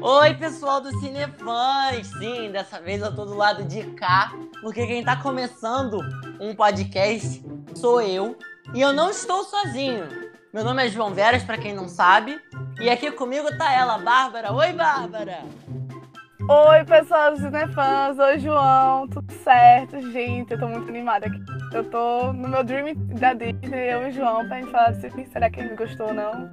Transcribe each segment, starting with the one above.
Oi, pessoal do Cinefãs! Sim, dessa vez eu tô do lado de cá, porque quem tá começando um podcast sou eu, e eu não estou sozinho. Meu nome é João Veras, para quem não sabe, e aqui comigo tá ela, Bárbara. Oi, Bárbara! Oi, pessoal do Cinefãs! Oi, João! Tudo certo, gente? Eu tô muito animada aqui. Eu tô no meu dream da Disney, eu e o João, pra gente falar desse filme. Será que ele gostou ou não?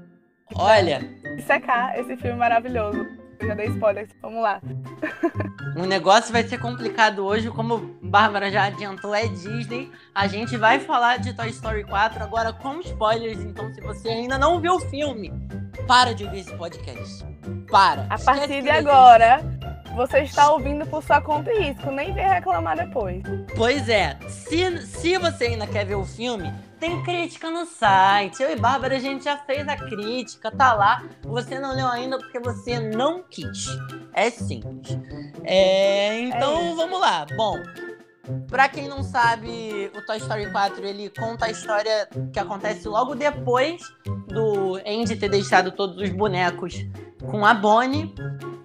Olha... Secar esse filme maravilhoso. Eu já dei spoiler, vamos lá. O negócio vai ser complicado hoje, como Bárbara já adiantou, é Disney. A gente vai falar de Toy Story 4 agora com spoilers, então se você ainda não viu o filme, para de ouvir esse podcast. Para. A partir de agora, você está ouvindo por sua conta e risco, nem vem reclamar depois. Pois é, se, se você ainda quer ver o filme, tem crítica no site. Eu e Bárbara, a gente já fez a crítica, tá lá. Você não leu ainda porque você não quis. É simples. É, então é vamos lá. Bom, Pra quem não sabe, o Toy Story 4 ele conta a história que acontece logo depois do Andy ter deixado todos os bonecos com a Bonnie.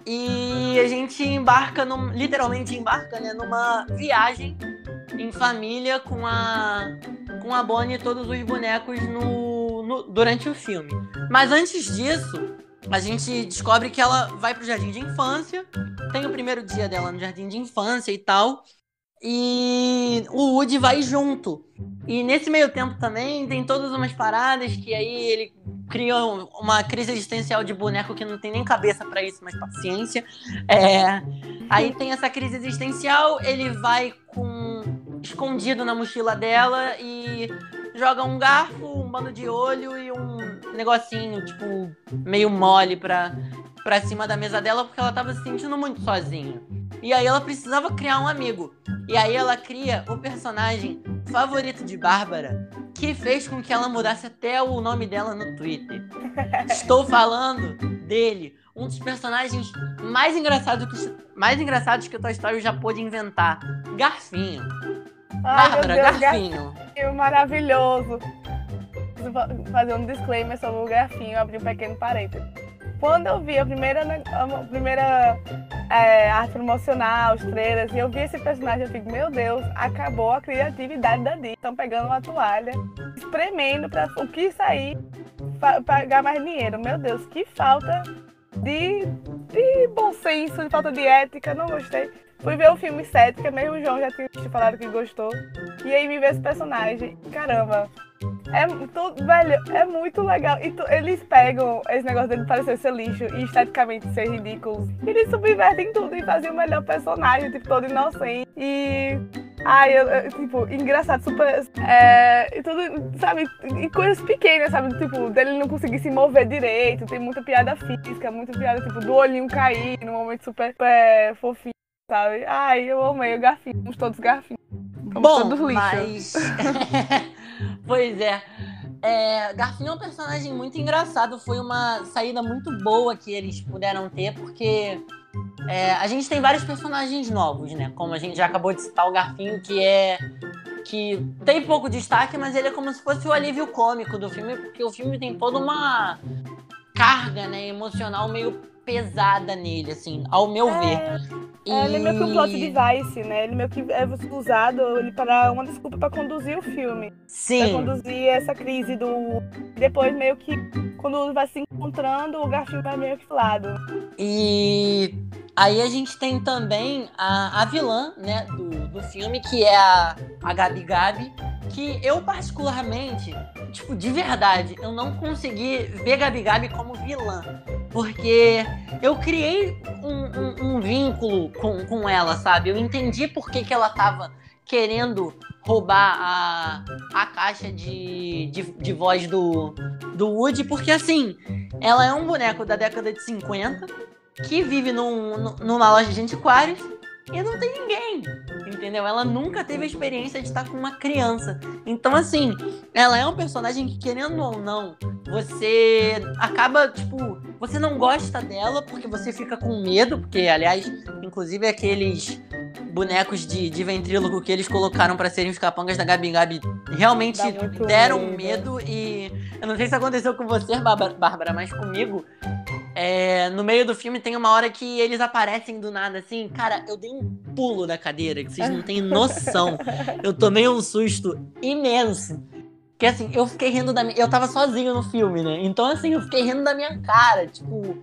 E a gente embarca, num, literalmente embarca, né, numa viagem em família com a com a Bonnie e todos os bonecos no, no, durante o filme. Mas antes disso, a gente descobre que ela vai pro jardim de infância. Tem o primeiro dia dela no jardim de infância e tal. E o Woody vai junto. E nesse meio tempo também tem todas umas paradas que aí ele cria uma crise existencial de boneco que não tem nem cabeça para isso, mas paciência. É, aí tem essa crise existencial, ele vai com escondido na mochila dela e joga um garfo, um bando de olho e um negocinho, tipo, meio mole pra, pra cima da mesa dela porque ela tava se sentindo muito sozinha. E aí ela precisava criar um amigo. E aí ela cria o personagem favorito de Bárbara, que fez com que ela mudasse até o nome dela no Twitter. Estou falando dele, um dos personagens mais engraçados que, mais engraçados que o Toy Story já pôde inventar. Garfinho. Ai, Bárbara, Deus, Garfinho. Garfinho maravilhoso. Vou fazer um disclaimer sobre o Garfinho, abrir um pequeno parênteses. Quando eu vi a primeira, a primeira é, arte promocional, os trailers, e eu vi esse personagem, eu fico, meu Deus, acabou a criatividade da Disney. Estão pegando uma toalha, espremendo para o que sair, pagar mais dinheiro. Meu Deus, que falta de, de bom senso, de falta de ética, não gostei. Fui ver o filme Cética, mesmo o João já tinha falado que gostou. E aí me vê esse personagem. Caramba, é, tudo, velho, é muito legal. E tu, eles pegam esse negócio dele parecer ser lixo e esteticamente ser ridículo. E eles subvertem tudo e fazem o melhor personagem, tipo, todo inocente. E. Ai, eu, eu, tipo, engraçado, super. É, e tudo, sabe? E coisas pequenas, sabe? Tipo, dele não conseguir se mover direito. Tem muita piada física, muita piada, tipo, do olhinho cair num momento super, super fofinho sabe? Ai, eu amei o garfinho, somos todos garfinhos. Somos Bom, todos lixo. mas... pois é. é. Garfinho é um personagem muito engraçado. Foi uma saída muito boa que eles puderam ter, porque é, a gente tem vários personagens novos, né? Como a gente já acabou de citar o Garfinho, que é. que tem pouco destaque, mas ele é como se fosse o alívio cômico do filme, porque o filme tem toda uma carga né, emocional meio pesada nele, assim, ao meu é, ver. E... É, ele é meio que um plot device, né? Ele meio que é usado ele para uma desculpa para conduzir o filme. Sim. Pra conduzir essa crise do. Depois, meio que, quando vai se encontrando, o Garfield vai meio que lado. E aí a gente tem também a, a vilã, né, do, do filme, que é a, a Gabi Gabi que eu particularmente, tipo, de verdade, eu não consegui ver Gabi Gabi como vilã. Porque eu criei um, um, um vínculo com, com ela, sabe? Eu entendi por que, que ela tava querendo roubar a, a caixa de, de, de voz do, do Woody, porque assim, ela é um boneco da década de 50 que vive num, numa loja de antiquários e não tem ninguém, entendeu? Ela nunca teve a experiência de estar com uma criança. Então, assim, ela é um personagem que, querendo ou não, você acaba, tipo, você não gosta dela porque você fica com medo, porque, aliás, inclusive aqueles bonecos de, de ventríloco que eles colocaram para serem os capangas da Gabi Gabi realmente deram medo. medo. e eu não sei se aconteceu com você, Bárbara, mas comigo. É, no meio do filme tem uma hora que eles aparecem do nada, assim. Cara, eu dei um pulo da cadeira, que vocês não têm noção. Eu tomei um susto imenso. Porque assim, eu fiquei rindo da minha. Eu tava sozinho no filme, né? Então, assim, eu fiquei rindo da minha cara, tipo,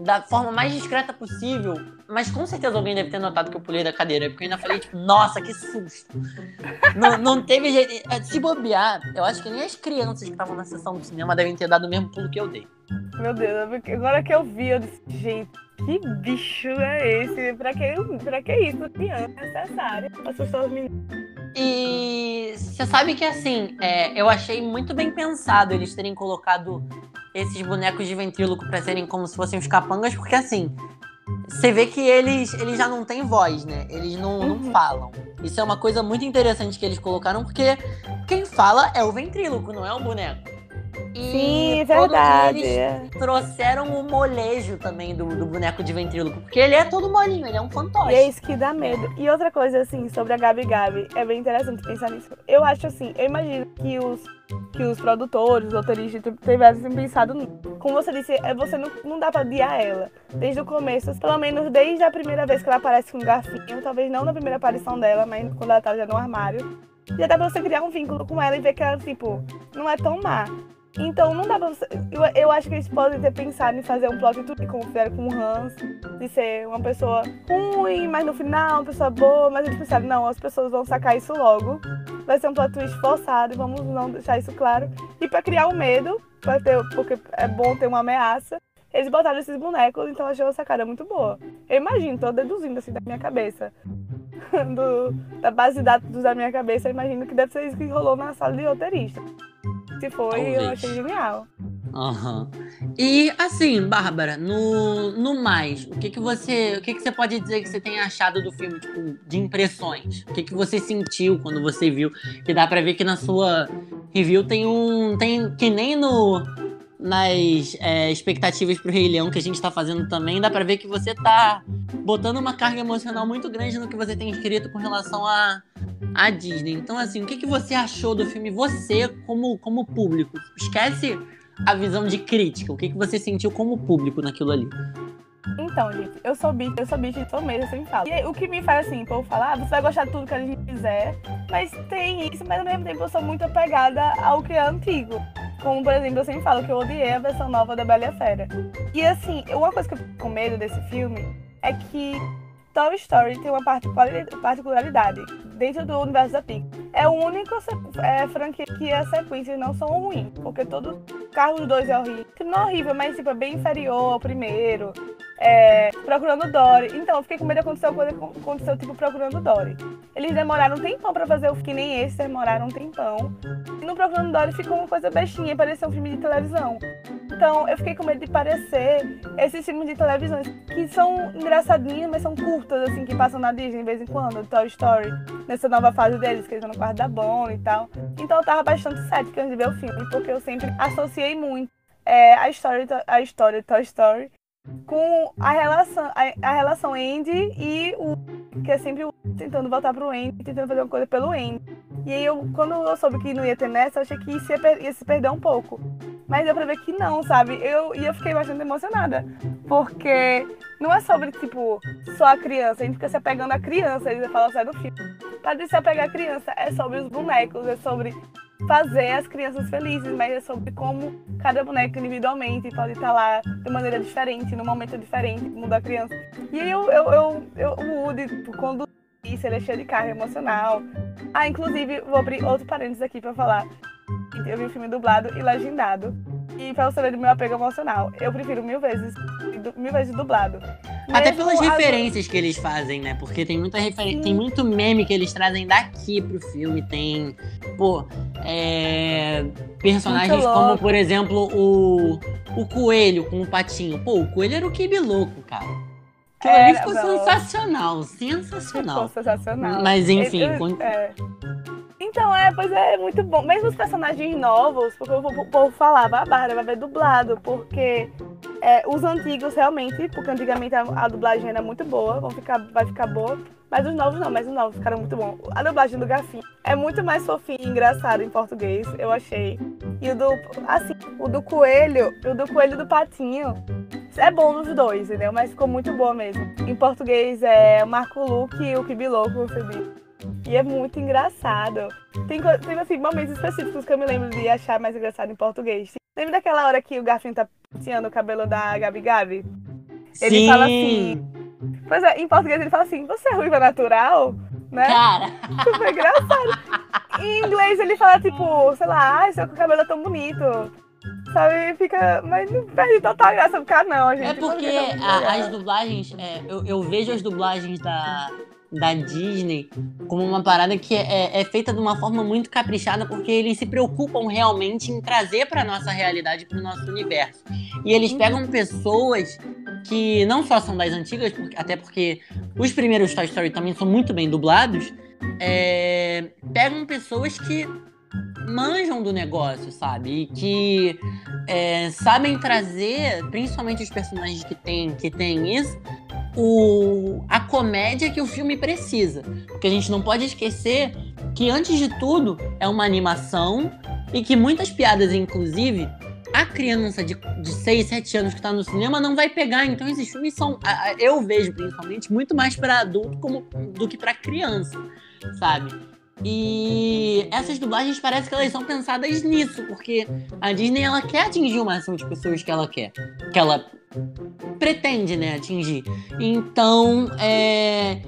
da forma mais discreta possível. Mas com certeza alguém deve ter notado que eu pulei da cadeira. Porque eu ainda falei, tipo, nossa, que susto. não, não teve jeito. É, se bobear, eu acho que nem as crianças que estavam na sessão do cinema devem ter dado o mesmo pulo que eu dei. Meu Deus, agora que eu vi, eu disse, gente, que bicho é esse? Pra que, pra que isso? Criança necessária. Assustou os meninos. E você sabe que assim, é, eu achei muito bem pensado eles terem colocado esses bonecos de ventríloco para serem como se fossem os capangas, porque assim, você vê que eles, eles já não têm voz, né? Eles não, uhum. não falam. Isso é uma coisa muito interessante que eles colocaram, porque quem fala é o ventríloco, não é o boneco. E Sim, verdade. Eles trouxeram o molejo também do, do boneco de ventríloco, porque ele é todo molinho, ele é um fantoche. E é isso que dá medo. E outra coisa, assim, sobre a Gabi Gabi, é bem interessante pensar nisso. Eu acho assim, eu imagino que os, que os produtores, os roteiristas tivessem pensado nisso. Como você disse, é, você não, não dá pra adiar ela. Desde o começo, pelo menos desde a primeira vez que ela aparece com o garfinho, talvez não na primeira aparição dela, mas quando ela tá já no armário. Já dá pra você criar um vínculo com ela e ver que ela, tipo, não é tão má. Então não dá pra você. Eu, eu acho que eles podem ter pensado em fazer um plot twist, como fizeram com o Hans, de ser uma pessoa ruim, mas no final uma pessoa boa, mas eles pensaram, não, as pessoas vão sacar isso logo. Vai ser um plot twist forçado, vamos não deixar isso claro. E pra criar o um medo, ter, porque é bom ter uma ameaça, eles botaram esses bonecos, então eu achei sacada muito boa. Eu imagino, tô deduzindo assim da minha cabeça. Do, da base de dados da minha cabeça, eu imagino que deve ser isso que rolou na sala de roteirista. Se foi, Talvez. eu achei genial. Uhum. E assim, Bárbara, no, no mais, o que que você, o que que você pode dizer que você tem achado do filme, tipo, de impressões? O que que você sentiu quando você viu? Que dá para ver que na sua review tem um, tem que nem no nas é, expectativas pro Rei Leão que a gente tá fazendo também, dá pra ver que você tá botando uma carga emocional muito grande no que você tem escrito com relação a, a Disney. Então, assim, o que, que você achou do filme, você, como, como público? Esquece a visão de crítica, o que, que você sentiu como público naquilo ali? Então, gente, eu sou bicho, eu sou bicho de mesmo, eu sempre falo. E o que me faz assim, o povo falar, ah, você vai gostar de tudo que a gente fizer, mas tem isso, mas ao mesmo tempo eu sou muito apegada ao que é antigo. Como, por exemplo, eu sempre falo que eu odiei a versão nova da Bela e a Fera. E assim, uma coisa que eu fico com medo desse filme é que Toy Story tem uma particularidade dentro do universo da Pixar. É o único é, franquia que as sequências não são ruins, porque todo Carros 2 é horrível. Não é horrível, mas tipo, é bem inferior ao primeiro é, Procurando Dory. Então, eu fiquei com medo de acontecer uma coisa que aconteceu, tipo, Procurando Dory. Eles demoraram um tempão pra fazer o que nem esse, demoraram um tempão. E no Procurando Dory ficou uma coisa bestinha, parecia um filme de televisão. Então, eu fiquei com medo de parecer esses filmes de televisão que são engraçadinhos, mas são curtas, assim, que passam na Disney de vez em quando, Toy Story, nessa nova fase deles, que eles estão no quarto da Bonnie e tal. Então, eu tava bastante cética antes de ver o filme, porque eu sempre associei muito é, a história, a história Toy Story com a relação, a, a, relação Andy e o que é sempre o tentando voltar pro Andy, tentando fazer uma coisa pelo Andy. E aí eu, quando eu soube que não ia ter nessa, eu achei que ia, ia se perder um pouco. Mas deu pra ver que não, sabe? Eu, e eu fiquei bastante emocionada. Porque não é sobre, tipo, só a criança. A gente fica se apegando à criança, eles falam sai do filme. Pra se apegar à criança, é sobre os bonecos, é sobre fazer as crianças felizes, mas é sobre como cada boneco individualmente pode estar lá de maneira diferente, num momento diferente, muda a criança. E aí eu, eu, eu, eu o Woody, tipo, quando isso, ele é cheio de carga emocional. Ah, inclusive, vou abrir outro parênteses aqui pra falar. Eu vi o filme dublado e legendado. E pra você ver do meu apego emocional, eu prefiro mil vezes, mil vezes dublado. Até pelas referências que eles fazem, né? Porque tem muita referência, tem muito meme que eles trazem daqui pro filme. Tem, pô, é, personagens como, por exemplo, o, o coelho com o patinho. Pô, o coelho era o Kibi louco, cara. Aquilo ali ficou sensacional, sensacional. Ficou sensacional. Mas enfim. Eu, eu, é. Então, é, pois é, muito bom. Mesmo os personagens novos, porque o povo falava, a Bárbara vai ver dublado, porque é, os antigos realmente, porque antigamente a, a, dublagem era muito boa, vão ficar, vai ficar boa. Mas os novos não, mas os novos ficaram muito bons. A dublagem do Garfinho é muito mais fofinha e engraçada em português, eu achei. E o do. Assim, o do Coelho, o do Coelho do Patinho. É bom nos dois, entendeu? Mas ficou muito boa mesmo. Em português é o Marco Luke e o Kibiloco, eu recebi. E é muito engraçado. Tem, tem assim, momentos específicos que eu me lembro de achar mais engraçado em português. Lembra daquela hora que o Garfinho tá penteando o cabelo da Gabi Gabi? Ele Sim. fala assim. Pois é, em português ele fala assim, você é ruiva natural? Né? Cara, Super engraçado. Em inglês ele fala, tipo, sei lá, ai, seu cabelo é tão bonito. Sabe? Fica. Mas não perde total graça ficar, não, gente. é porque a- as dublagens, é, eu, eu vejo as dublagens da, da Disney como uma parada que é, é feita de uma forma muito caprichada, porque eles se preocupam realmente em trazer pra nossa realidade, pro nosso universo. E eles pegam pessoas que não só são das antigas, até porque os primeiros Toy Story também são muito bem dublados, é, pegam pessoas que manjam do negócio, sabe? E que é, sabem trazer, principalmente os personagens que tem, que tem isso, o, a comédia que o filme precisa. Porque a gente não pode esquecer que, antes de tudo, é uma animação e que muitas piadas, inclusive, a criança de, de 6, 7 anos que tá no cinema não vai pegar. Então, esses filmes são, eu vejo principalmente, muito mais para adulto como, do que para criança, sabe? E essas dublagens parece que elas são pensadas nisso, porque a Disney ela quer atingir o máximo de pessoas que ela quer, que ela pretende, né, atingir. Então, é,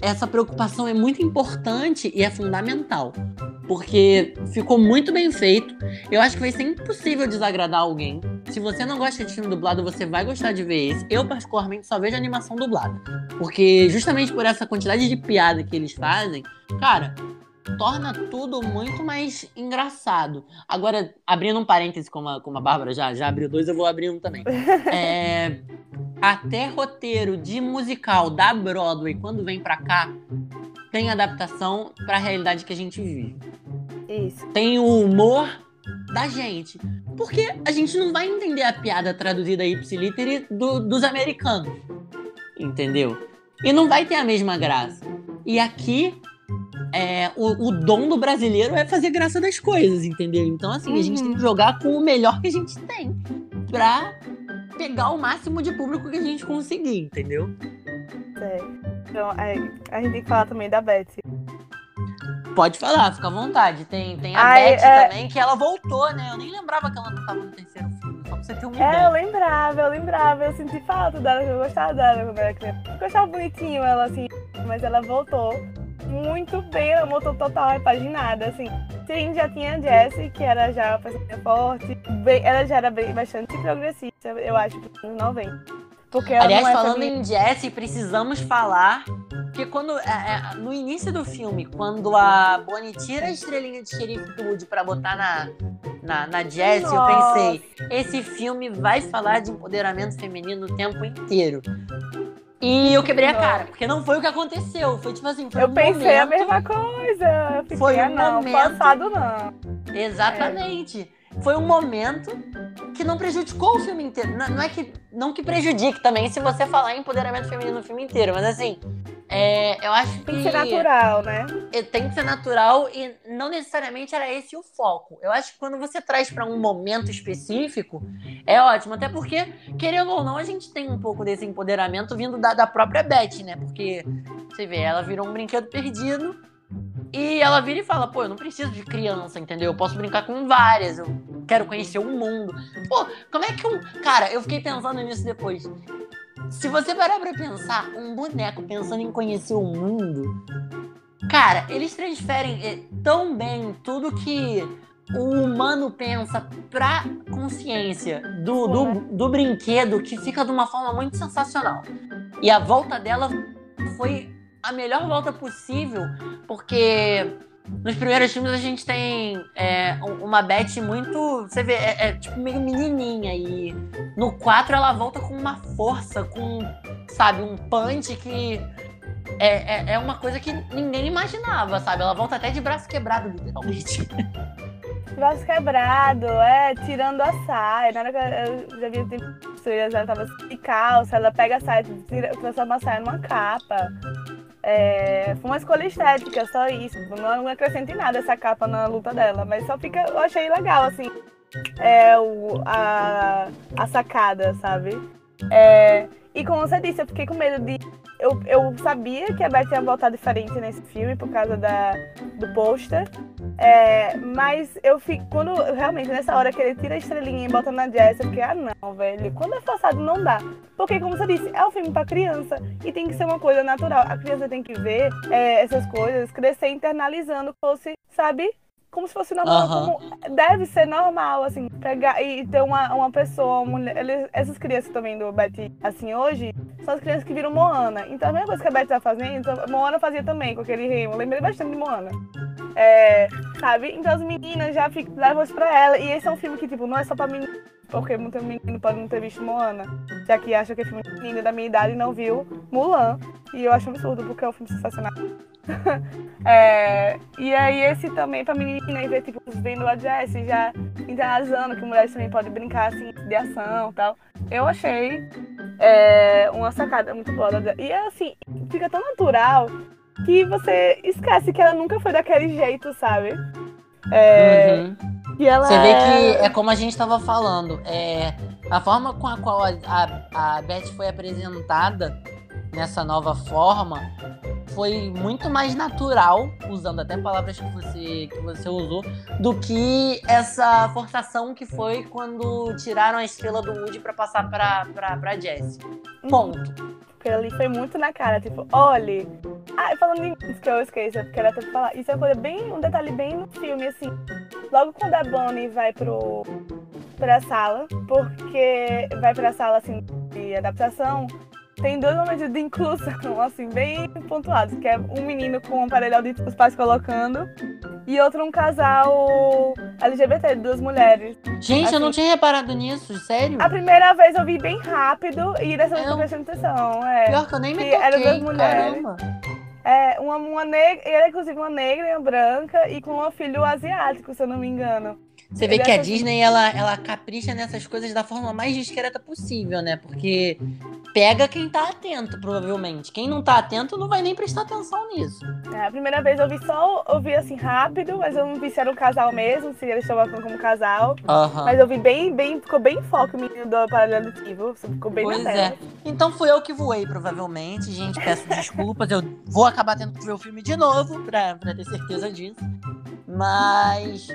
essa preocupação é muito importante e é fundamental, porque ficou muito bem feito. Eu acho que vai ser impossível desagradar alguém. Se você não gosta de filme dublado, você vai gostar de ver esse. Eu particularmente só vejo animação dublada, porque justamente por essa quantidade de piada que eles fazem, cara, torna tudo muito mais engraçado. Agora, abrindo um parêntese, como a, como a Bárbara já, já abriu dois, eu vou abrir um também. É, até roteiro de musical da Broadway, quando vem pra cá, tem adaptação pra realidade que a gente vive. Isso. Tem o humor da gente. Porque a gente não vai entender a piada traduzida ipsiliter do, dos americanos. Entendeu? E não vai ter a mesma graça. E aqui, é, o, o dom do brasileiro é fazer graça das coisas, entendeu? Então, assim, a gente tem que jogar com o melhor que a gente tem pra pegar o máximo de público que a gente conseguir, entendeu? É. Então, é, a gente tem que falar também da Betsy. Pode falar, fica à vontade. Tem, tem a Ai, Beth é- também, que ela voltou, né? Eu nem lembrava que ela não tava no terceiro filme, só pra você ter uma É, eu lembrava, eu lembrava, eu senti falta dela, eu gostava dela quando era criança. Eu achava bonitinho ela assim, mas ela voltou muito bem, ela voltou total repaginada, assim. Sim, já tinha a Jessie, que era já personagem forte, bem- ela já era bem, bastante progressista, eu acho, dos anos 90. Porque Aliás, é falando em Jessie, precisamos falar que quando é, é, no início do filme, quando a Bonnie tira a estrelinha de xerife do Woody pra botar na, na, na Jessie, eu Nossa. pensei, esse filme vai falar de empoderamento feminino o tempo inteiro. E eu quebrei a cara, porque não foi o que aconteceu. Foi tipo assim, foi Eu um pensei a momento- mesma coisa. Eu fiquei, Foi um ah, não, momento- passado não. Exatamente. Foi um momento que não prejudicou o filme inteiro. Não, não é que não que prejudique também se você falar em empoderamento feminino no filme inteiro, mas assim, é, eu acho que Tem que ser natural, né? é, tem que ser natural e não necessariamente era esse o foco. Eu acho que quando você traz pra um momento específico, é ótimo. Até porque, querendo ou não, a gente tem um pouco desse empoderamento vindo da, da própria Beth, né? Porque, você vê, ela virou um brinquedo perdido e ela vira e fala: pô, eu não preciso de criança, entendeu? Eu posso brincar com várias, eu quero conhecer o mundo. Pô, como é que um. Cara, eu fiquei pensando nisso depois. Se você parar pra pensar, um boneco pensando em conhecer o mundo. Cara, eles transferem eh, tão bem tudo que o humano pensa pra consciência do, do, do brinquedo que fica de uma forma muito sensacional. E a volta dela foi a melhor volta possível, porque nos primeiros filmes a gente tem é, um- uma Beth muito. Você vê, é, é tipo meio menininha. E no 4 ela volta com uma força, com, sabe, um punch que. É, é, é uma coisa que ninguém imaginava, sabe? Ela volta até de braço quebrado, literalmente. Braço quebrado, é, tirando a saia. Na hora que eu já vi tempo ela tava de calça, ela pega a saia, tira, transforma a saia numa capa. É, foi uma escolha estética, só isso. Não acrescenta em nada essa capa na luta dela, mas só fica. Eu achei legal, assim. É, o, a, a sacada, sabe? É, e como você disse, eu fiquei com medo de. Eu, eu sabia que a Beth ia voltar diferente nesse filme por causa da, do pôster. É, mas eu fico. Quando realmente nessa hora que ele tira a estrelinha e bota na Jess, eu fiquei, ah não, velho. Quando é forçado, não dá. Porque, como você disse, é um filme pra criança e tem que ser uma coisa natural. A criança tem que ver é, essas coisas, crescer internalizando, fosse, sabe? Como se fosse normal, uhum. como deve ser normal, assim, pegar e ter uma, uma pessoa, uma mulher. Eles, essas crianças também do Betty, assim, hoje, são as crianças que viram Moana. Então a mesma coisa que a Betty tá fazendo, Moana fazia também com aquele rimo. Lembrei bastante de Moana. É, sabe? Então as meninas já ficam, levam isso pra ela. E esse é um filme que, tipo, não é só pra menino, porque muito menino pode não ter visto Moana. Já que acha que é filme menina da minha idade e não viu Mulan. E eu acho um absurdo, porque é um filme sensacional. é, e aí esse também pra menina e ver, tipo, vendo a Jessie já interagindo, que mulheres também podem brincar, assim, de ação e tal. Eu achei é, uma sacada muito boa. E assim, fica tão natural que você esquece que ela nunca foi daquele jeito, sabe? É, uhum. E você vê que é como a gente estava falando, é, a forma com a qual a, a, a Beth foi apresentada nessa nova forma foi muito mais natural, usando até palavras que você, que você usou, do que essa forçação que foi quando tiraram a estrela do Woody para passar pra, pra, pra Jessie. Ponto. Porque ali foi muito na cara, tipo, olhe. Ah, falando em que eu esqueço, eu quero até falar. Isso é uma coisa bem, um detalhe bem no filme, assim. Logo quando a Bonnie vai pro, pra sala, porque vai pra sala, assim, de adaptação, tem dois momentos de inclusão, assim, bem pontuados, que é um menino com um aparelho auditivo, os pais colocando, e outro um casal LGBT, duas mulheres. Gente, assim, eu não tinha reparado nisso, sério? A primeira vez eu vi bem rápido, e dessa vez eu tô prestando atenção. É, Pior que eu nem me toquei, eram duas mulheres. Caramba. É, uma, uma negra, ele é inclusive uma negra e uma branca, e com um filho asiático, se eu não me engano. Você vê que a Disney, ela, ela capricha nessas coisas da forma mais discreta possível, né? Porque pega quem tá atento, provavelmente. Quem não tá atento não vai nem prestar atenção nisso. É, a primeira vez eu vi só, eu vi assim rápido, mas eu não vi se era um casal mesmo, se eles estavam como casal. Uhum. Mas eu vi bem, bem, ficou bem foco o menino do aparelho auditivo, ficou bem pois na tela. é. Então fui eu que voei, provavelmente. Gente, peço desculpas, eu vou acabar tendo que ver o filme de novo, pra, pra ter certeza disso. Mas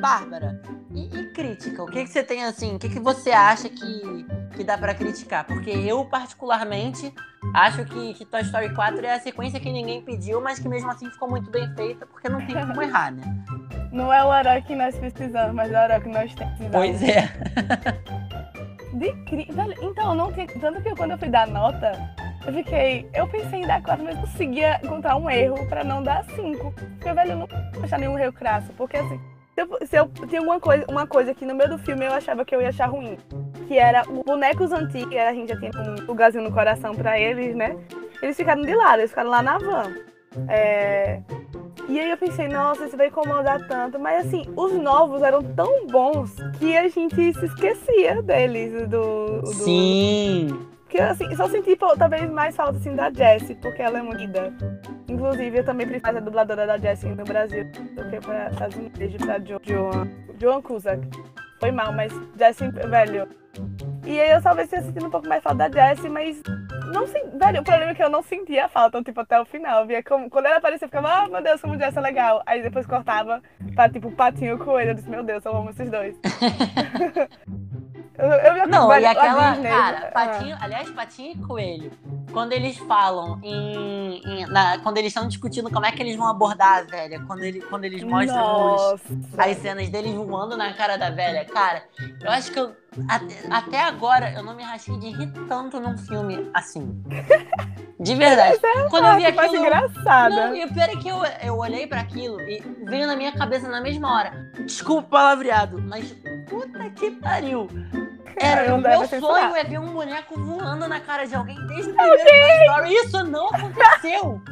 Bárbara, e, e, crítica? O que, que você tem assim? O que, que você acha que, que dá para criticar? Porque eu, particularmente, acho que, que Toy Story 4 é a sequência que ninguém pediu, mas que mesmo assim ficou muito bem feita, porque não tem como errar, né? Não é o herói que nós precisamos, mas é o herói que nós precisamos. Pois é. De cri... Então, não tem. Tanto que quando eu fui dar nota, eu fiquei. Eu pensei em dar 4, mas conseguia encontrar um erro pra não dar 5. Porque, velho, eu não vou achar nenhum erro crasso. Porque assim se eu, se eu tinha alguma coisa, uma coisa que no meio do filme eu achava que eu ia achar ruim, que era os bonecos antigos, a gente já tinha um lugarzinho no coração pra eles, né? Eles ficaram de lado, eles ficaram lá na van. É... E aí eu pensei, nossa, isso vai incomodar tanto. Mas assim, os novos eram tão bons que a gente se esquecia deles. Do, do... Sim! Porque assim, só senti talvez mais falta assim da Jessie, porque ela é muito. Inclusive, eu também prefiro a dubladora da Jessie no Brasil do que para Estados Unidos, pra jo Joan, Joan Cusack. Foi mal, mas Jessie, velho. E aí eu talvez tenha sentido um pouco mais falta da Jessie, mas não senti. Velho, o problema é que eu não sentia falta, tipo, até o final. Via como, quando ela aparecia, eu ficava, ah, oh, meu Deus, como Jessie é legal. Aí depois cortava pra, tipo, patinho com ele. Eu disse, meu Deus, eu amo esses dois. Eu, eu não, e aquela, cara, patinho, ah. aliás, patinho e coelho, quando eles falam em, em na, quando eles estão discutindo como é que eles vão abordar a velha, quando, ele, quando eles mostram os, as cenas deles voando na cara da velha, cara, eu acho que eu, até, até agora eu não me rasguei de rir tanto num filme assim. De verdade. É quando eu vi aquilo. engraçada. Não, e o pior é que eu, eu olhei para aquilo e veio na minha cabeça na mesma hora. Desculpa o palavreado, mas puta que pariu. Era, o meu sonho é ver um boneco voando na cara de alguém desde o primeiro Story. Isso não aconteceu.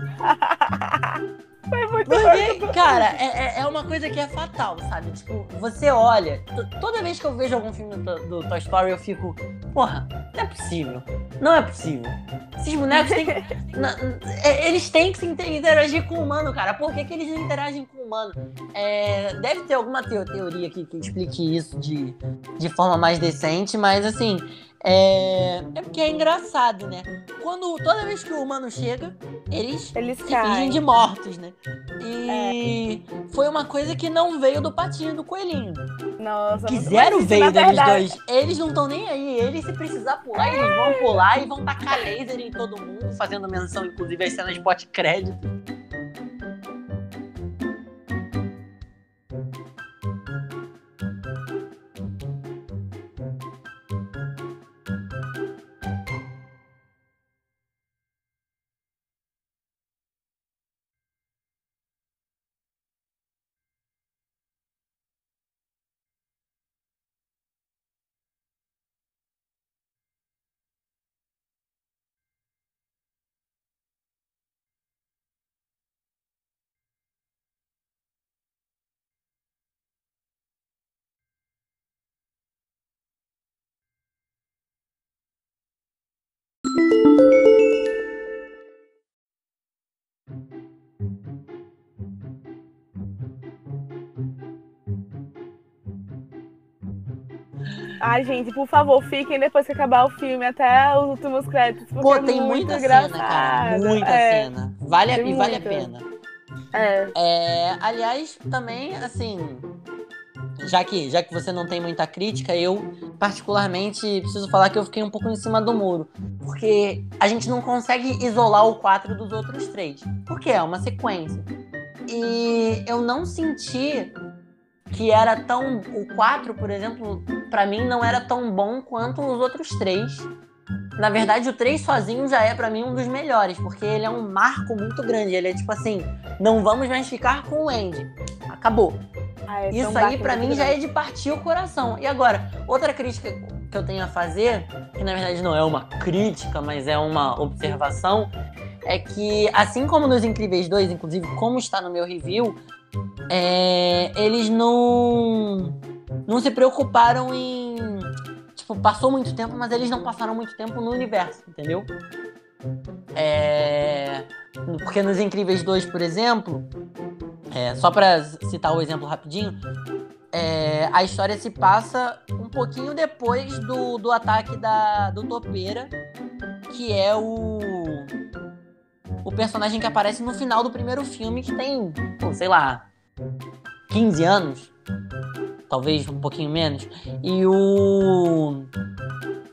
Foi muito Porque, cara, é, é, é uma coisa que é fatal, sabe? Tipo, você olha, toda vez que eu vejo algum filme do, do Toy Story, eu fico, porra, não é possível. Não é possível. Esses bonecos têm. na, é, eles têm que se interagir com o humano, cara. Por que, que eles não interagem com o humano? É, deve ter alguma teoria que, que explique isso de, de forma mais decente, mas assim. É, é porque é engraçado, né? Quando toda vez que o humano chega, eles, eles se fingem de mortos, né? E é. foi uma coisa que não veio do patinho do coelhinho. Nossa, Quiseram veio deles dois. Eles não estão nem aí. Eles, se precisar pular, é. eles vão pular e vão tacar laser em todo mundo, fazendo menção, inclusive, às cenas de pós-crédito. Ai, gente, por favor, fiquem depois que acabar o filme até os últimos créditos. Pô, é tem é muita engraçado. cena, cara. Muita é, cena. Vale, e vale a pena. É. é. Aliás, também, assim. Já que, já que você não tem muita crítica, eu, particularmente, preciso falar que eu fiquei um pouco em cima do muro. Porque a gente não consegue isolar o 4 dos outros três. Porque é uma sequência. E eu não senti que era tão. O 4, por exemplo, para mim não era tão bom quanto os outros três. Na verdade, o 3 sozinho já é para mim um dos melhores, porque ele é um marco muito grande. Ele é tipo assim: não vamos mais ficar com o Andy. Acabou. Ah, é Isso aí para mim já é de partir o coração. E agora, outra crítica que eu tenho a fazer, que na verdade não é uma crítica, mas é uma observação, é que assim como nos Incríveis 2, inclusive como está no meu review, é, eles não não se preocuparam em tipo passou muito tempo, mas eles não passaram muito tempo no universo, entendeu? É, porque nos Incríveis 2, por exemplo, é, só para citar o exemplo rapidinho, é, a história se passa um pouquinho depois do, do ataque da, do Topeira, que é o o personagem que aparece no final do primeiro filme, que tem, pô, sei lá, 15 anos, talvez um pouquinho menos. E o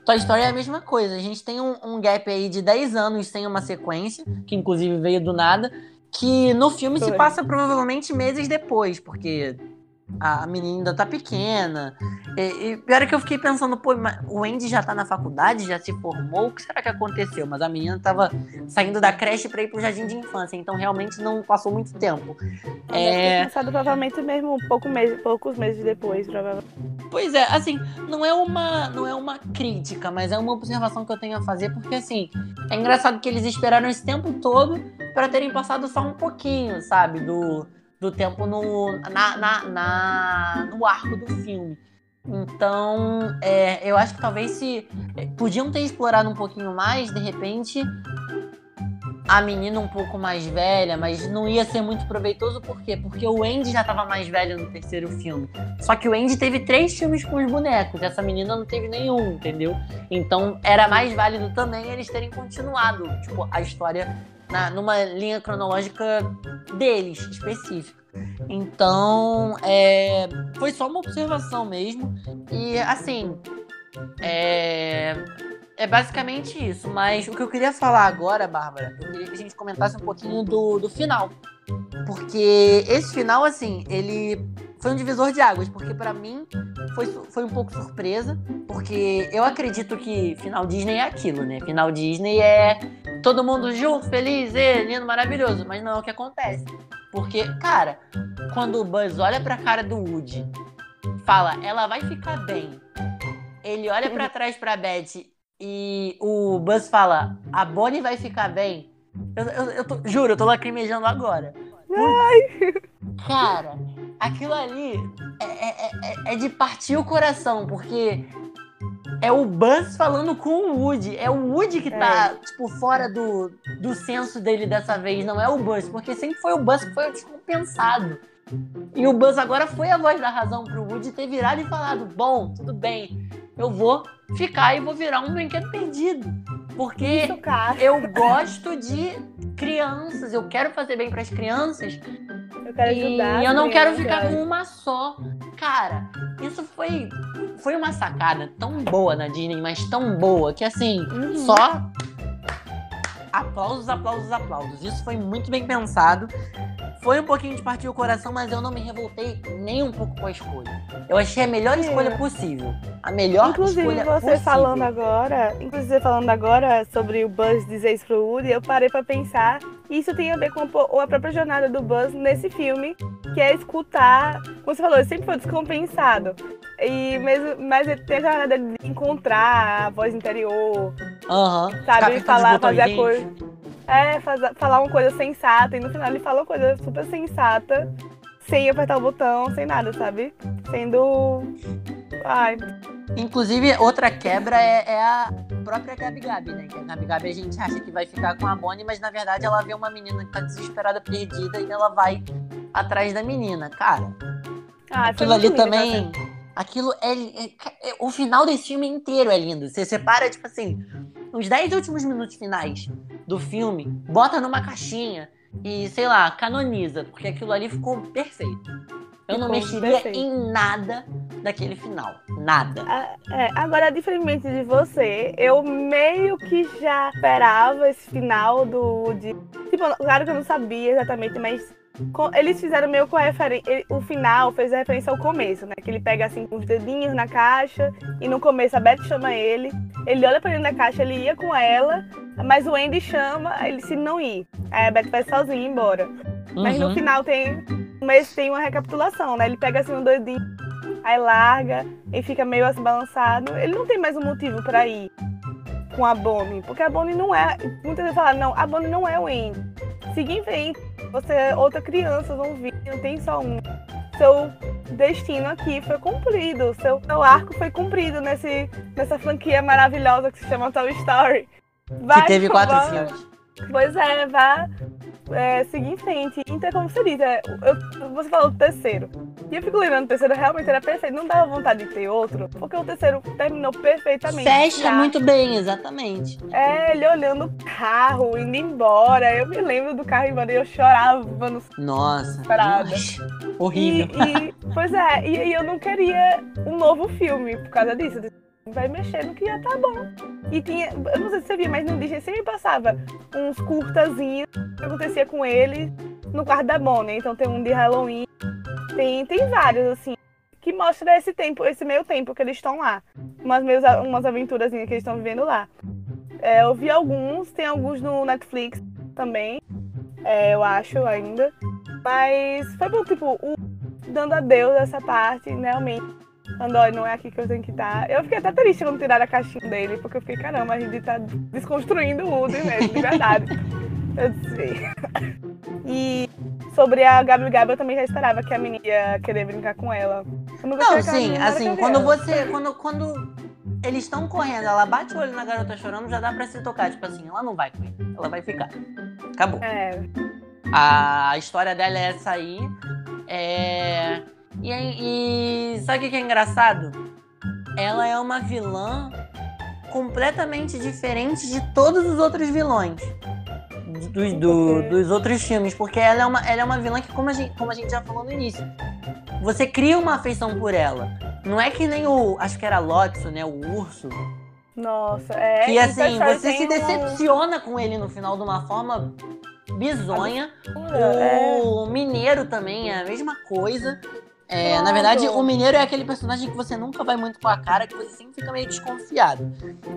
Toy Story é a mesma coisa. A gente tem um, um, gap aí de 10 anos sem uma sequência, que inclusive veio do nada, que no filme Foi. se passa provavelmente meses depois, porque a menina ainda tá pequena. E, e pior é que eu fiquei pensando, pô, o Andy já tá na faculdade, já se formou, o que será que aconteceu? Mas a menina tava saindo da creche para ir pro jardim de infância, então realmente não passou muito tempo. É... Começado provavelmente mesmo pouco mês, poucos meses depois, provavelmente. Pois é, assim, não é uma não é uma crítica, mas é uma observação que eu tenho a fazer, porque assim, é engraçado que eles esperaram esse tempo todo para terem passado só um pouquinho, sabe, do do tempo no, na, na, na, no arco do filme. Então, é, eu acho que talvez se. É, podiam ter explorado um pouquinho mais, de repente, a menina um pouco mais velha, mas não ia ser muito proveitoso, por quê? Porque o Andy já estava mais velho no terceiro filme. Só que o Andy teve três filmes com os bonecos, essa menina não teve nenhum, entendeu? Então era mais válido também eles terem continuado, tipo, a história na, numa linha cronológica deles, específica. Então, é, foi só uma observação mesmo. E, assim, é, é basicamente isso. Mas o que eu queria falar agora, Bárbara, eu queria que a gente comentasse um pouquinho do, do final. Porque esse final, assim, ele foi um divisor de águas, porque para mim foi, foi um pouco surpresa, porque eu acredito que final Disney é aquilo, né? Final Disney é todo mundo junto, feliz, e, lindo, maravilhoso, mas não é o que acontece. Porque, cara, quando o Buzz olha pra cara do Woody, fala, ela vai ficar bem. Ele olha para trás pra Beth e o Buzz fala, a Bonnie vai ficar bem. Eu, eu, eu tô, juro, eu tô lacrimejando agora. Ai. Cara, aquilo ali é, é, é, é de partir o coração, porque é o Buzz falando com o Woody. É o Woody que tá, é. tipo, fora do, do senso dele dessa vez, não é o Buzz, porque sempre foi o Buzz que foi o descompensado. E o Buzz agora foi a voz da razão pro Woody ter virado e falado: Bom, tudo bem, eu vou ficar e vou virar um brinquedo perdido. Porque Isso, eu gosto de crianças, eu quero fazer bem para as crianças. Eu quero ajudar. E eu não quero ficar com uma só. Cara, isso foi foi uma sacada tão boa na Disney, mas tão boa que assim, uhum. só aplausos, aplausos, aplausos. Isso foi muito bem pensado. Foi um pouquinho de partir o coração, mas eu não me revoltei nem um pouco com a escolha. Eu achei a melhor é. escolha possível. A melhor inclusive, escolha você possível. falando agora, inclusive você falando agora sobre o Buzz dizer isso pro Woody, eu parei para pensar. Isso tem a ver com a própria jornada do Buzz nesse filme, que é escutar, como você falou, ele sempre foi descompensado. E mesmo, mas ele tem a jornada de encontrar a voz interior, uhum. sabe, falar, fazer a coisa. É, fazer, falar uma coisa sensata, e no final ele fala uma coisa super sensata, sem apertar o botão, sem nada, sabe? Sendo. Ai. Inclusive, outra quebra é, é a própria Gabi Gabi, né? Que a Gabi Gabi a gente acha que vai ficar com a Bonnie, mas na verdade ela vê uma menina que tá desesperada, perdida, e ela vai atrás da menina. Cara, ah, aquilo ali também. Aquilo é, é, é, O final desse filme inteiro é lindo. Você separa, tipo assim, os 10 últimos minutos finais do filme, bota numa caixinha e, sei lá, canoniza, porque aquilo ali ficou perfeito. Eu não mexeria perfeito. em nada daquele final. Nada. É, agora, diferentemente de você, eu meio que já esperava esse final do. De... Tipo, claro que eu não sabia exatamente, mas eles fizeram meio com a referência. O final fez referência ao começo, né? Que ele pega assim com os dedinhos na caixa e no começo a Beth chama ele. Ele olha pra ele na caixa, ele ia com ela, mas o Andy chama ele se não ir. Aí a Beth vai sozinha embora. Uhum. Mas no uhum. final tem. Mês tem uma recapitulação, né? Ele pega assim um dedinho, aí larga e fica meio assim balançado. Ele não tem mais um motivo para ir com a Bonnie, porque a Bonnie não é. Muitas vezes falam, não, a Bonnie não é o Andy. Siga em frente você é outra criança, não vi, não tem só um. Seu destino aqui foi cumprido, seu, seu arco foi cumprido nesse, nessa franquia maravilhosa que se chama Toy Story. Vai, que teve quatro filmes. Pois é, vá é, seguir em frente. Então, como você diz, é, eu, você falou do terceiro. E eu fico lembrando, o terceiro realmente era perfeito. Não dava vontade de ter outro, porque o terceiro terminou perfeitamente. Fecha já. muito bem, exatamente. É, ele olhando o carro, indo embora. Eu me lembro do carro embora e eu chorava no. Nossa. Parada. Horrível. E, e, pois é, e aí eu não queria um novo filme por causa disso vai mexendo que já tá bom. E tinha, eu não sei se você via, mas no Disney sempre passava uns curtazinhos que acontecia com ele no quarto da Bonnie. Então tem um de Halloween, tem, tem vários, assim, que mostra esse tempo, esse meio tempo que eles estão lá. Umas, meus, umas aventuras que eles estão vivendo lá. É, eu vi alguns, tem alguns no Netflix também, é, eu acho ainda. Mas foi bom, tipo, o, dando adeus essa parte, realmente Andói, não é aqui que eu tenho que estar. Eu fiquei até triste quando tiraram a caixinha dele, porque eu fiquei, caramba, a gente tá desconstruindo o Woody mesmo, de verdade. eu disse. E sobre a Gabi Gabi, eu também já esperava que a menina ia querer brincar com ela. não, não sim, assim, quando você. Quando, quando eles estão correndo, ela bate o olho na garota chorando, já dá pra se tocar. Tipo assim, ela não vai com ele, ela vai ficar. Acabou. É. A história dela é essa aí. É e, e sabe o que é engraçado? Ela é uma vilã completamente diferente de todos os outros vilões. Do, do, dos outros filmes, porque ela é, uma, ela é uma vilã que, como a, gente, como a gente já falou no início, você cria uma afeição por ela. Não é que nem o. Acho que era Lotso, né? O urso. Nossa, é. Que assim, você se decepciona um... com ele no final de uma forma bizonha. É. O mineiro também é a mesma coisa. É, na verdade, o Mineiro é aquele personagem que você nunca vai muito com a cara, que você sempre fica meio desconfiado.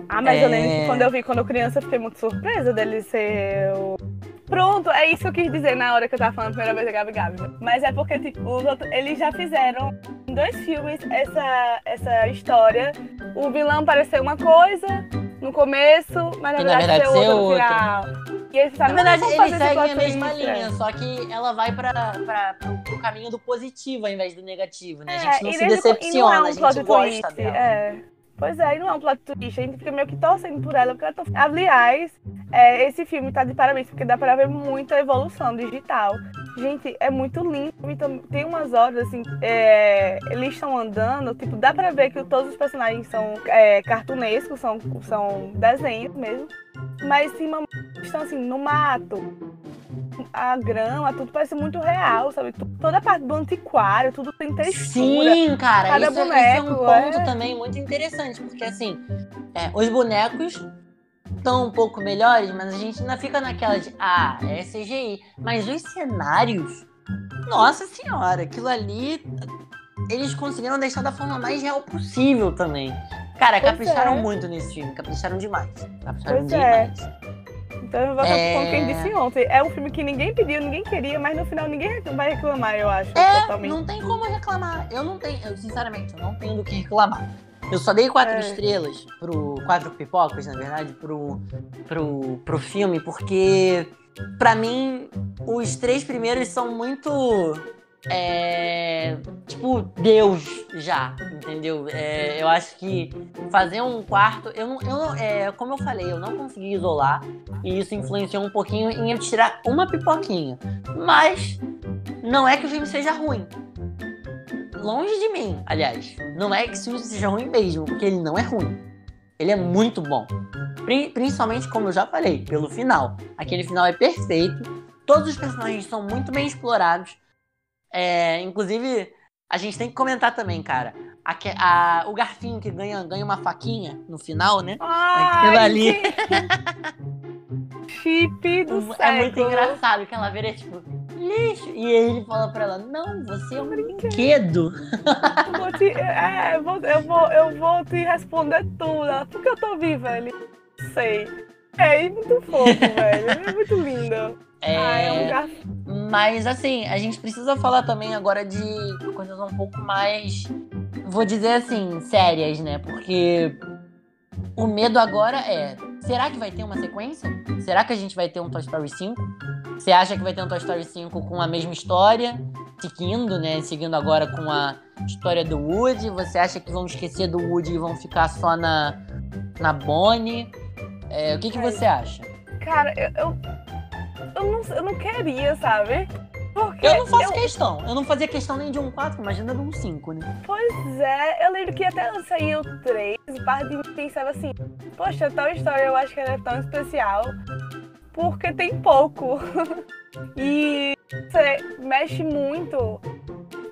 Ah, mas é... eu lembro que quando eu vi, quando criança, eu fiquei muito surpresa dele ser o... Pronto, é isso que eu quis dizer na hora que eu tava falando a primeira vez da Gabi Gabi. Mas é porque, tipo, os outros, eles já fizeram em dois filmes essa, essa história. O vilão pareceu uma coisa no começo, mas na, verdade, verdade ser outra no final. E eles Na verdade, eles seguem a mesma linha, só que ela vai para o caminho do positivo ao invés do negativo, né? A gente é, não se decepciona, não é um a gente gosta twist, dela. É. Pois é, e não é um plot twist, a gente fica meio que torcendo por ela, porque ela tá... Aliás, é, esse filme tá de parabéns, porque dá pra ver muita evolução digital. Gente, é muito lindo. Então, tem umas horas, assim, é, eles estão andando, tipo, dá pra ver que todos os personagens são é, cartunescos, são, são desenhos mesmo. Mas sim, estão assim, no mato a grama, tudo parece muito real, sabe? Toda a parte do antiquário, tudo tem textura. Sim, cara, Cada isso, boneco, isso é um ponto é... também muito interessante, porque assim, é, os bonecos estão um pouco melhores, mas a gente ainda fica naquela de, ah, é CGI. Mas os cenários, nossa senhora, aquilo ali, eles conseguiram deixar da forma mais real possível também. Cara, pois capricharam é. muito nesse filme, capricharam demais. Capricharam pois é. demais. É. Então eu vou é... com quem disse ontem. É um filme que ninguém pediu, ninguém queria, mas no final ninguém vai reclamar, eu acho. É, totalmente. não tem como reclamar. Eu não tenho, eu, sinceramente, eu não tenho do que reclamar. Eu só dei quatro é. estrelas pro. Quatro pipocas, na verdade, pro, pro, pro filme, porque para mim os três primeiros são muito é, tipo, Deus já, entendeu? É, eu acho que fazer um quarto, eu não, eu não, é, como eu falei, eu não consegui isolar e isso influenciou um pouquinho em eu tirar uma pipoquinha. Mas não é que o filme seja ruim. Longe de mim, aliás. Não é que o filme seja ruim mesmo, porque ele não é ruim. Ele é muito bom. Principalmente, como eu já falei, pelo final. Aquele final é perfeito. Todos os personagens são muito bem explorados é, inclusive, a gente tem que comentar também, cara. A, a, o garfinho que ganha, ganha uma faquinha no final, né? Aquilo ali. Chip do É século. muito engraçado que ela vira tipo, lixo. E ele fala pra ela, não, você é um brinquedo. Eu vou te, é, eu, vou, eu vou te responder tudo. Porque eu tô viva, ele. Sei. É muito fofo, velho. É muito lindo. É, ah, é um. Mas assim, a gente precisa falar também agora de coisas um pouco mais, vou dizer assim, sérias, né? Porque o medo agora é: será que vai ter uma sequência? Será que a gente vai ter um Toy Story 5? Você acha que vai ter um Toy Story 5 com a mesma história? Seguindo, né? Seguindo agora com a história do Woody? Você acha que vão esquecer do Woody e vão ficar só na, na Bonnie? É, o que, que você acha? Cara, eu, eu, eu, não, eu não queria, sabe? Porque eu não faço eu... questão. Eu não fazia questão nem de um 4, imagina de um 5, né? Pois é, eu lembro que até sair o 3, parte de mim pensava assim, poxa, tal história eu acho que ela é tão especial. Porque tem pouco. e você mexe muito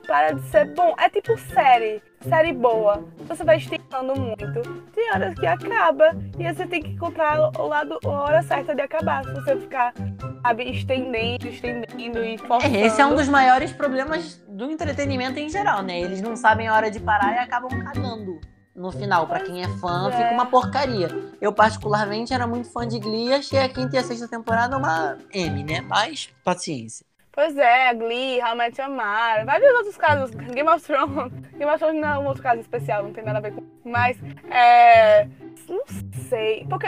para de ser bom. É tipo série, série boa. Você vai esticando muito. Tem horas que acaba e você tem que encontrar o lado, a hora certa de acabar. Se você ficar, sabe, estendendo, estendendo e forçando. É, esse é um dos maiores problemas do entretenimento em geral, né? Eles não sabem a hora de parar e acabam cagando no final. Para quem é fã, é. fica uma porcaria. Eu, particularmente, era muito fã de Glee. Achei a quinta e a sexta temporada uma M, né? Mas, paciência. Pois é, Glee, How I Met Your Mother, vários outros casos, Game of Thrones. Game of Thrones não é um outro caso especial, não tem nada a ver com. Mas, é. Não sei. Porque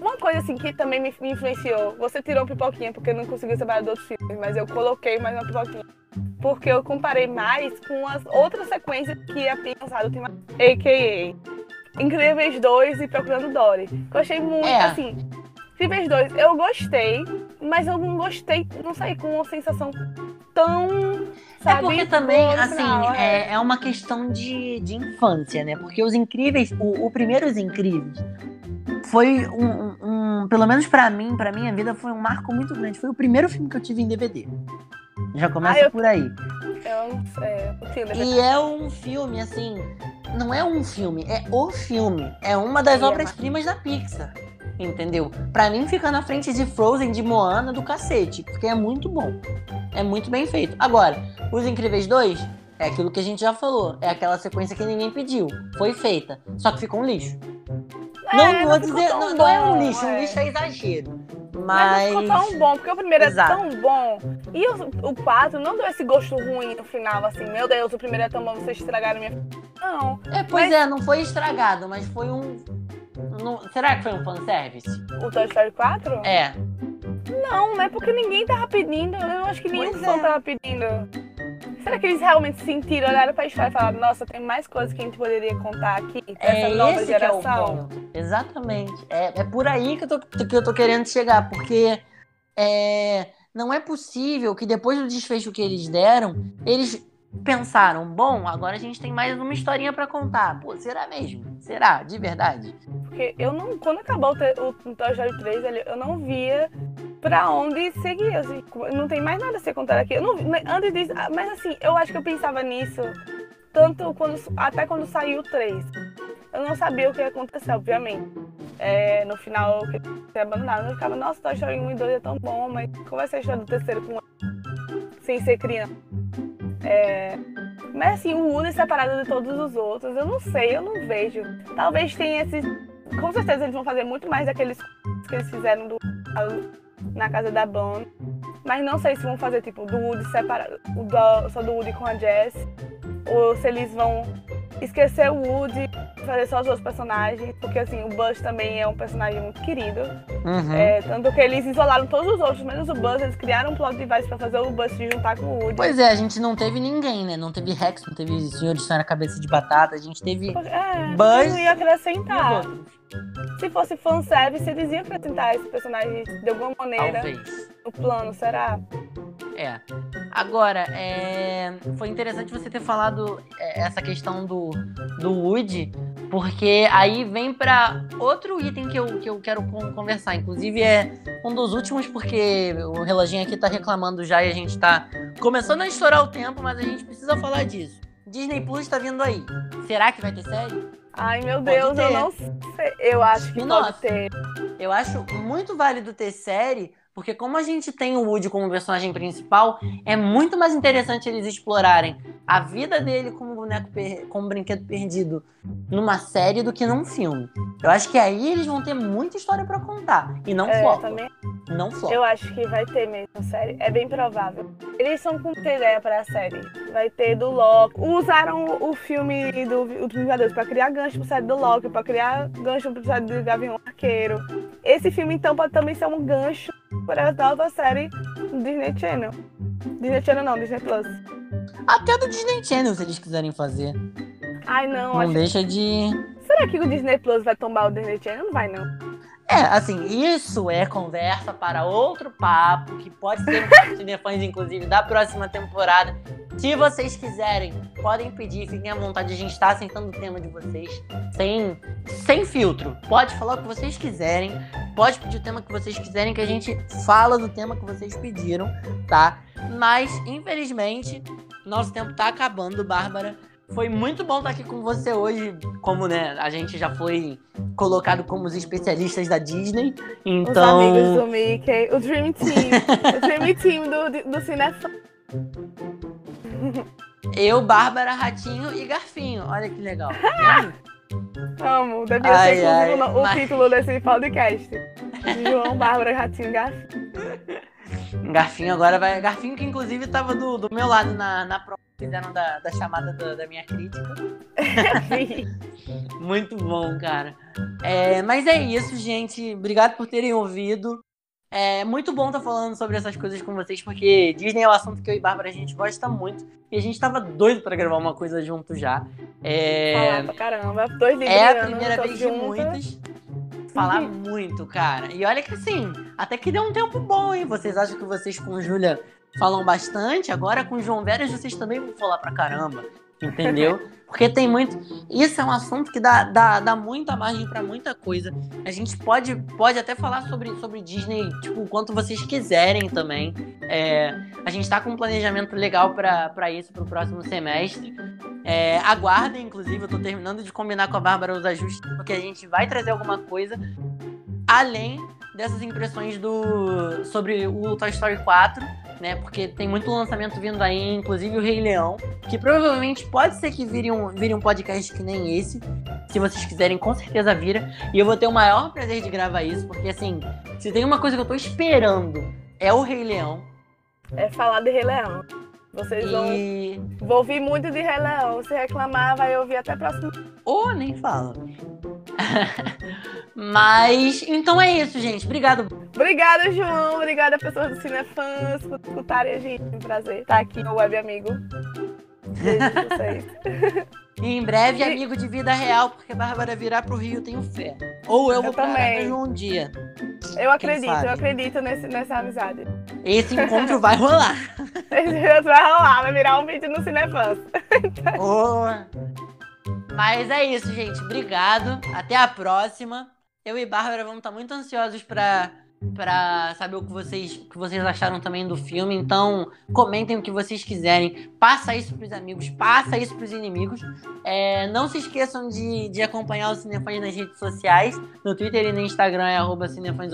uma coisa assim que também me, influenciou, você tirou pipoquinha porque não conseguiu separar de outros filmes, mas eu coloquei mais uma pipoquinha. Porque eu comparei mais com as outras sequências que a Pia lançado, tem mais. A.K.A. Incríveis 2 e Procurando Dory. Eu achei muito, é. assim, Incríveis 2, eu gostei, mas eu não gostei, não saí com uma sensação tão. É sabe, é porque também, assim, final, é. é. é. uma questão de, de infância, né? Porque os incríveis, o, o primeiro Os Incríveis, foi um, um, um pelo menos para mim, para minha vida, foi um marco muito grande. Foi o primeiro filme que eu tive em DVD. Já começa ah, eu, por aí. Eu, é, eu e é um filme, assim, não é um filme, é o filme. É uma das é obras-primas da Pixar entendeu? Para mim fica na frente de Frozen, de Moana, do cacete, porque é muito bom. É muito bem feito. Agora, Os Incríveis 2 é aquilo que a gente já falou, é aquela sequência que ninguém pediu, foi feita, só que ficou um lixo. É, não, não vou dizer, não, não, é um lixo, é. um lixo é exagero. Mas... mas ficou tão bom, porque o primeiro Exato. é tão bom. E o, o 4 não deu esse gosto ruim no final, assim, meu Deus, o primeiro é tão bom, vocês estragaram minha. Não. É, pois mas... é, não foi estragado, mas foi um não, será que foi um fanservice? O Toy Story 4? É. Não, não é porque ninguém tava pedindo. Eu acho que nenhum pois fã é. tava pedindo. Será que eles realmente sentiram, olharam pra história e falaram, nossa, tem mais coisas que a gente poderia contar aqui pra é essa nova geração? É Exatamente. É, é por aí que eu, tô, que eu tô querendo chegar, porque é, não é possível que depois do desfecho que eles deram, eles pensaram, bom, agora a gente tem mais uma historinha para contar. Pô, será mesmo? Será? De verdade? Porque eu não. Quando acabou o, o Toy Story 3, eu não via pra onde seguir. Assim, não tem mais nada a ser contado aqui. Eu não, antes disso, ah, mas assim, eu acho que eu pensava nisso tanto quando, até quando saiu o 3. Eu não sabia o que ia acontecer, obviamente. É, no final, eu queria abandonar. Eu ficava, nossa, Toy Story 1 e 2 é tão bom, mas qual vai ser a história do terceiro com sem ser criança? É... Mas assim, o Woody separado de todos os outros, eu não sei, eu não vejo. Talvez tenha esses. Com certeza eles vão fazer muito mais daqueles que eles fizeram do... na casa da Bonnie. Mas não sei se vão fazer tipo do Woody separado, só do Woody com a Jess. Ou se eles vão esquecer o Woody, fazer só os outros personagens, porque assim, o Buzz também é um personagem muito querido. Uhum. É, tanto que eles isolaram todos os outros, menos o Buzz, eles criaram um plot device pra fazer o Buzz se juntar com o Woody. Pois é, a gente não teve ninguém, né? Não teve Rex, não teve Senhor de na Cabeça de Batata, a gente teve é, Buzz. Não ia acrescentar. Se fosse fanservice, eles iam acrescentar esse personagem de alguma maneira Talvez. no plano, será? É. Agora, é... foi interessante você ter falado é, essa questão do, do Woody, porque aí vem para outro item que eu, que eu quero conversar. Inclusive, é um dos últimos, porque o reloginho aqui tá reclamando já e a gente tá começando a estourar o tempo, mas a gente precisa falar disso. Disney Plus tá vindo aí. Será que vai ter série? Ai, meu Deus, eu não sei. Eu acho que pode ter. Eu acho muito válido ter série, porque como a gente tem o Woody como personagem principal, é muito mais interessante eles explorarem a vida dele como boneco como brinquedo perdido numa série do que num filme. Eu acho que aí eles vão ter muita história para contar e não é, Também... Não flop. Eu acho que vai ter mesmo série, é bem provável. Eles são com ideia para a série. Vai ter do Loki. Usaram o filme do Último Vingadores para criar gancho pro série do Loki, para criar gancho pro série do Gavião Arqueiro. Esse filme então pode também ser um gancho para a nova série Disney Channel. Disney Channel não, Disney Plus. Até do Disney Channel, se eles quiserem fazer. Ai, não. Não deixa de. Será que o Disney Plus vai tombar o Disney Channel? Não vai, não. É, assim, isso é conversa para outro papo, que pode ser um Cinefãs, inclusive, da próxima temporada. Se vocês quiserem, podem pedir, fiquem à vontade, a gente está aceitando o tema de vocês, sem, sem filtro. Pode falar o que vocês quiserem, pode pedir o tema que vocês quiserem, que a gente fala do tema que vocês pediram, tá? Mas, infelizmente, nosso tempo tá acabando, Bárbara. Foi muito bom estar aqui com você hoje, como né, a gente já foi colocado como os especialistas da Disney. Então... Os amigos do Mickey, o Dream Team, o Dream Team do, do Cinefã. Eu, Bárbara, Ratinho e Garfinho. Olha que legal. Amo, devia ai, ser ai, o, o título desse podcast. João, Bárbara, Ratinho e Garfinho. Garfinho agora vai. Garfinho que inclusive estava do, do meu lado na, na prova fizeram da, da chamada do, da minha crítica. Muito bom, cara. É, mas é isso, gente. Obrigado por terem ouvido. É muito bom estar tá falando sobre essas coisas com vocês, porque Disney é um assunto que eu e Bárbara a gente gosta muito. E a gente tava doido para gravar uma coisa junto já. É... Falar pra caramba. Dois É a primeira vez de muitas falar muito, cara. E olha que assim, até que deu um tempo bom, hein? Vocês acham que vocês com Júlia falam bastante? Agora com João Veras vocês também vão falar pra caramba. Entendeu? Porque tem muito. Isso é um assunto que dá, dá, dá muita margem para muita coisa. A gente pode, pode até falar sobre, sobre Disney, tipo, o quanto vocês quiserem também. É, a gente tá com um planejamento legal para isso pro próximo semestre. É, aguardem, inclusive, eu tô terminando de combinar com a Bárbara os ajustes, porque a gente vai trazer alguma coisa além dessas impressões do sobre o Toy Story 4 né? Porque tem muito lançamento vindo aí, inclusive o Rei Leão, que provavelmente pode ser que vire um, vire um podcast que nem esse. Se vocês quiserem, com certeza vira. E eu vou ter o maior prazer de gravar isso, porque assim, se tem uma coisa que eu tô esperando, é o Rei Leão. É falar de Rei Leão. Vocês e... vão, ouvir muito de Rei Leão. Se reclamar, vai ouvir até próximo. Ou nem fala. Mas, então é isso, gente. Obrigado. Obrigada, João. Obrigada, pessoas do Cinefãs, por escutarem a gente. É um prazer estar aqui no Web Amigo. Beijo vocês. E em breve, amigo de vida real, porque Bárbara virá pro Rio, tenho fé. Ou eu, eu vou também. um dia. Eu acredito, eu acredito nesse, nessa amizade. Esse encontro vai rolar. Esse encontro vai rolar, vai virar um vídeo no Cinefãs. Boa. Mas é isso, gente. Obrigado. Até a próxima. Eu e Bárbara vamos estar muito ansiosos para para saber o que vocês, o que vocês acharam também do filme. Então, comentem o que vocês quiserem. Passa isso pros amigos, passa isso pros inimigos. É, não se esqueçam de, de acompanhar o Cinefãs nas redes sociais. No Twitter e no Instagram é arroba Cinefãs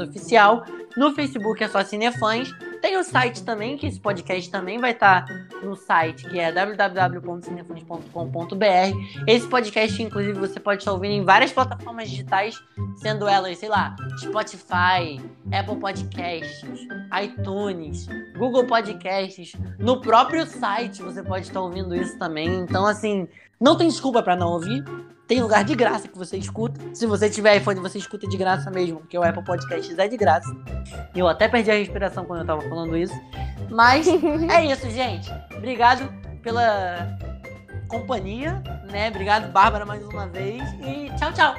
No Facebook é só Cinefãs. Tem o site também, que esse podcast também vai estar no site, que é www.cinefãs.com.br. Esse podcast, inclusive, você pode estar ouvindo em várias plataformas digitais, sendo elas, sei lá, Spotify, Apple Podcasts, iTunes, Google Podcasts, no próprio site você pode estar ouvindo isso também. Então, assim, não tem desculpa para não ouvir. Tem lugar de graça que você escuta. Se você tiver iPhone, você escuta de graça mesmo, porque o Apple Podcasts é de graça. Eu até perdi a respiração quando eu tava falando isso. Mas é isso, gente. Obrigado pela companhia, né? Obrigado, Bárbara, mais uma vez. E tchau, tchau.